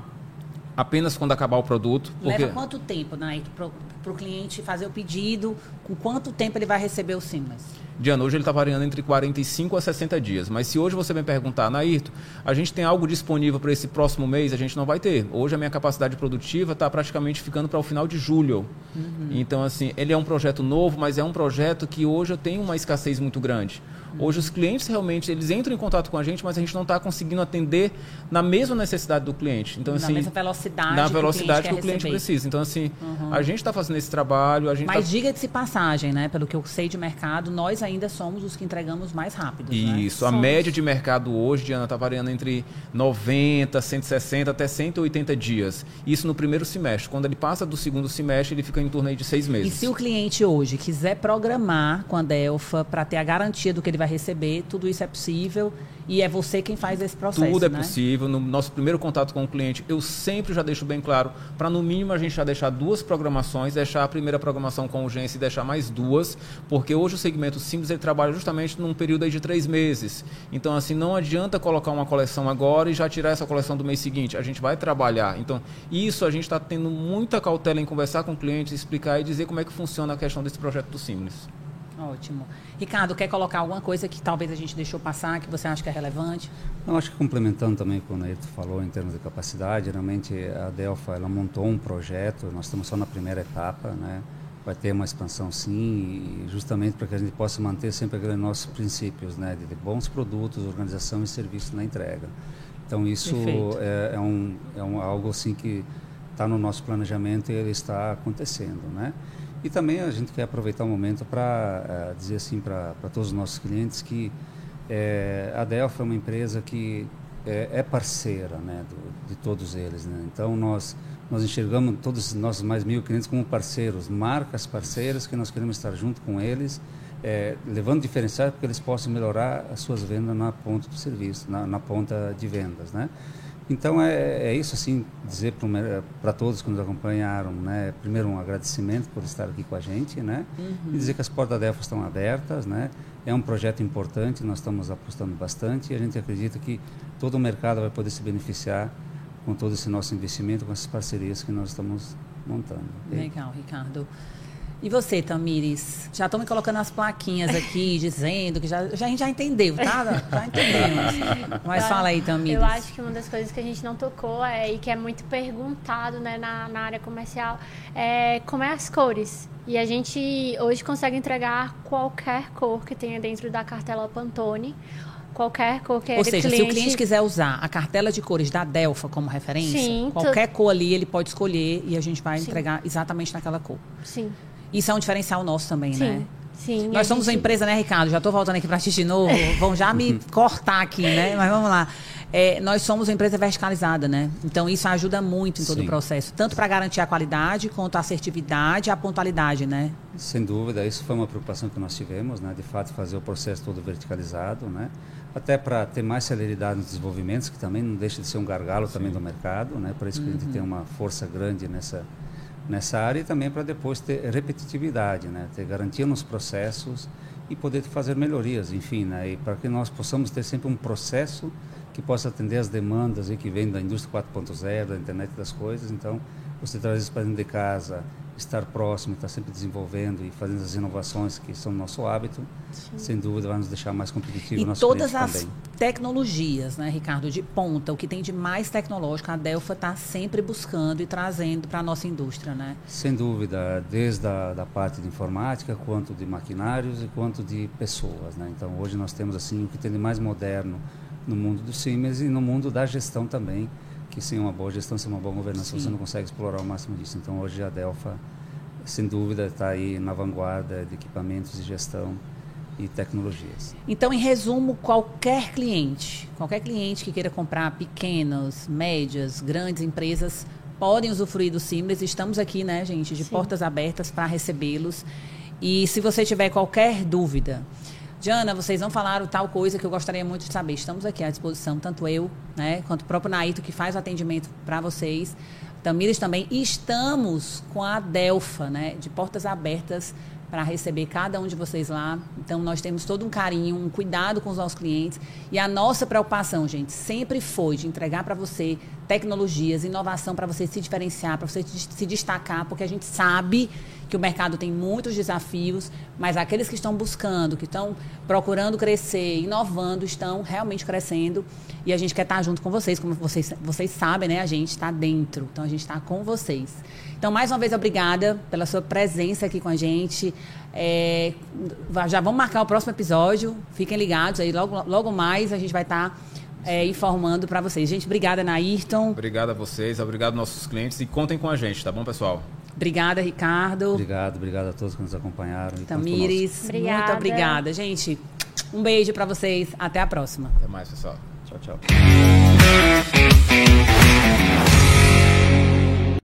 apenas quando acabar o produto. Leva quanto tempo, né, para o cliente fazer o pedido? Com quanto tempo ele vai receber o Simless? de ano. Hoje ele está variando entre 45 a 60 dias. Mas se hoje você me perguntar, Nairto, a gente tem algo disponível para esse próximo mês, a gente não vai ter. Hoje a minha capacidade produtiva está praticamente ficando para o final de julho. Uhum. Então, assim, ele é um projeto novo, mas é um projeto que hoje eu tenho uma escassez muito grande. Hoje os clientes realmente eles entram em contato com a gente, mas a gente não está conseguindo atender na mesma necessidade do cliente. Então assim, na mesma velocidade, na velocidade que o cliente, que o cliente precisa. Então assim, uhum. a gente está fazendo esse trabalho, a gente. Mas tá... diga-se passagem, né? Pelo que eu sei de mercado, nós ainda somos os que entregamos mais rápido. Né? Isso. Né? A média de mercado hoje, Diana, está variando entre 90, 160 até 180 dias. Isso no primeiro semestre. Quando ele passa do segundo semestre, ele fica em torno de seis meses. E se o cliente hoje quiser programar com a Delfa para ter a garantia do que ele vai receber, tudo isso é possível e é você quem faz esse processo. Tudo é né? possível. No nosso primeiro contato com o cliente, eu sempre já deixo bem claro, para no mínimo a gente já deixar duas programações, deixar a primeira programação com urgência e deixar mais duas, porque hoje o segmento simples ele trabalha justamente num período de três meses. Então, assim, não adianta colocar uma coleção agora e já tirar essa coleção do mês seguinte. A gente vai trabalhar. Então, isso a gente está tendo muita cautela em conversar com o cliente, explicar e dizer como é que funciona a questão desse projeto do Simples. Ótimo. Ricardo, quer colocar alguma coisa que talvez a gente deixou passar, que você acha que é relevante? Eu acho que complementando também o que o Neito falou em termos de capacidade, realmente a Delfa ela montou um projeto, nós estamos só na primeira etapa, né? vai ter uma expansão sim, justamente para que a gente possa manter sempre aqueles nossos princípios, né, de bons produtos, organização e serviço na entrega. Então isso é, é, um, é um, algo assim que está no nosso planejamento e ele está acontecendo, né? E também a gente quer aproveitar o momento para eh, dizer assim para todos os nossos clientes que é, a Delphi é uma empresa que é, é parceira né, do, de todos eles. Né? Então nós, nós enxergamos todos os nossos mais mil clientes como parceiros, marcas parceiras que nós queremos estar junto com eles, é, levando diferenciais para que eles possam melhorar as suas vendas na ponta do serviço, na, na ponta de vendas. Né? Então é, é isso assim dizer para todos que nos acompanharam, né? Primeiro um agradecimento por estar aqui com a gente, né? Uhum. E dizer que as portas da Delfa estão abertas, né? É um projeto importante, nós estamos apostando bastante e a gente acredita que todo o mercado vai poder se beneficiar com todo esse nosso investimento, com essas parcerias que nós estamos montando. Legal, Ricardo. E você, Tamires? Já estão me colocando as plaquinhas aqui, dizendo que já, já, a gente já entendeu, tá? Já entendemos. Mas fala aí, Tamires. Eu acho que uma das coisas que a gente não tocou é, e que é muito perguntado né, na, na área comercial é como é as cores. E a gente hoje consegue entregar qualquer cor que tenha dentro da cartela Pantone qualquer cor que Ou seja, cliente... se o cliente quiser usar a cartela de cores da Delfa como referência, Sim, qualquer tu... cor ali ele pode escolher e a gente vai Sim. entregar exatamente naquela cor. Sim. Isso é um diferencial nosso também, Sim. né? Sim, Nós somos gente... uma empresa, né, Ricardo? Já estou voltando aqui para ti de novo. Vão já me cortar aqui, né? Mas vamos lá. É, nós somos uma empresa verticalizada, né? Então isso ajuda muito em todo Sim. o processo, tanto para garantir a qualidade quanto a assertividade e a pontualidade, né? Sem dúvida, isso foi uma preocupação que nós tivemos, né? De fato, fazer o processo todo verticalizado, né? Até para ter mais celeridade nos desenvolvimentos, que também não deixa de ser um gargalo Sim. também do mercado, né? Por isso que uhum. a gente tem uma força grande nessa nessa área e também para depois ter repetitividade, né? ter garantia nos processos e poder fazer melhorias, enfim, né? para que nós possamos ter sempre um processo que possa atender as demandas e que vem da indústria 4.0, da internet das coisas. Então, você traz isso para dentro de casa, estar próximo, estar sempre desenvolvendo e fazendo as inovações que são nosso hábito, Sim. sem dúvida vai nos deixar mais competitivos. E todas as também. tecnologias, né, Ricardo, de ponta, o que tem de mais tecnológico, a Delfa está sempre buscando e trazendo para a nossa indústria, né? Sem dúvida, desde a da parte de informática, quanto de maquinários e quanto de pessoas, né? Então, hoje nós temos assim o que tem de mais moderno no mundo do Siemens e no mundo da gestão também, que sem uma boa gestão, sem uma boa governança, Sim. você não consegue explorar o máximo disso. Então, hoje a Delfa, sem dúvida, está aí na vanguarda de equipamentos de gestão e tecnologias. Então, em resumo, qualquer cliente, qualquer cliente que queira comprar pequenas, médias, grandes empresas, podem usufruir do Simples. Estamos aqui, né, gente, de Sim. portas abertas para recebê-los. E se você tiver qualquer dúvida, Diana, vocês não falaram tal coisa que eu gostaria muito de saber. Estamos aqui à disposição, tanto eu, né, quanto o próprio Naito, que faz o atendimento para vocês. Tamires também. E estamos com a Delfa, né, de portas abertas para receber cada um de vocês lá. Então, nós temos todo um carinho, um cuidado com os nossos clientes. E a nossa preocupação, gente, sempre foi de entregar para você tecnologias, inovação para você se diferenciar, para você se destacar, porque a gente sabe que o mercado tem muitos desafios, mas aqueles que estão buscando, que estão procurando crescer, inovando, estão realmente crescendo. E a gente quer estar junto com vocês, como vocês, vocês sabem, né? A gente está dentro, então a gente está com vocês. Então, mais uma vez, obrigada pela sua presença aqui com a gente. É, já vamos marcar o próximo episódio. Fiquem ligados aí, logo, logo mais a gente vai estar é, informando para vocês. Gente, obrigada, Nairton. Obrigado a vocês, obrigado aos nossos clientes e contem com a gente, tá bom, pessoal? Obrigada, Ricardo. Obrigado, obrigado a todos que nos acompanharam. Tamires, obrigada. muito obrigada. Gente, um beijo para vocês. Até a próxima. Até mais, pessoal. Tchau, tchau.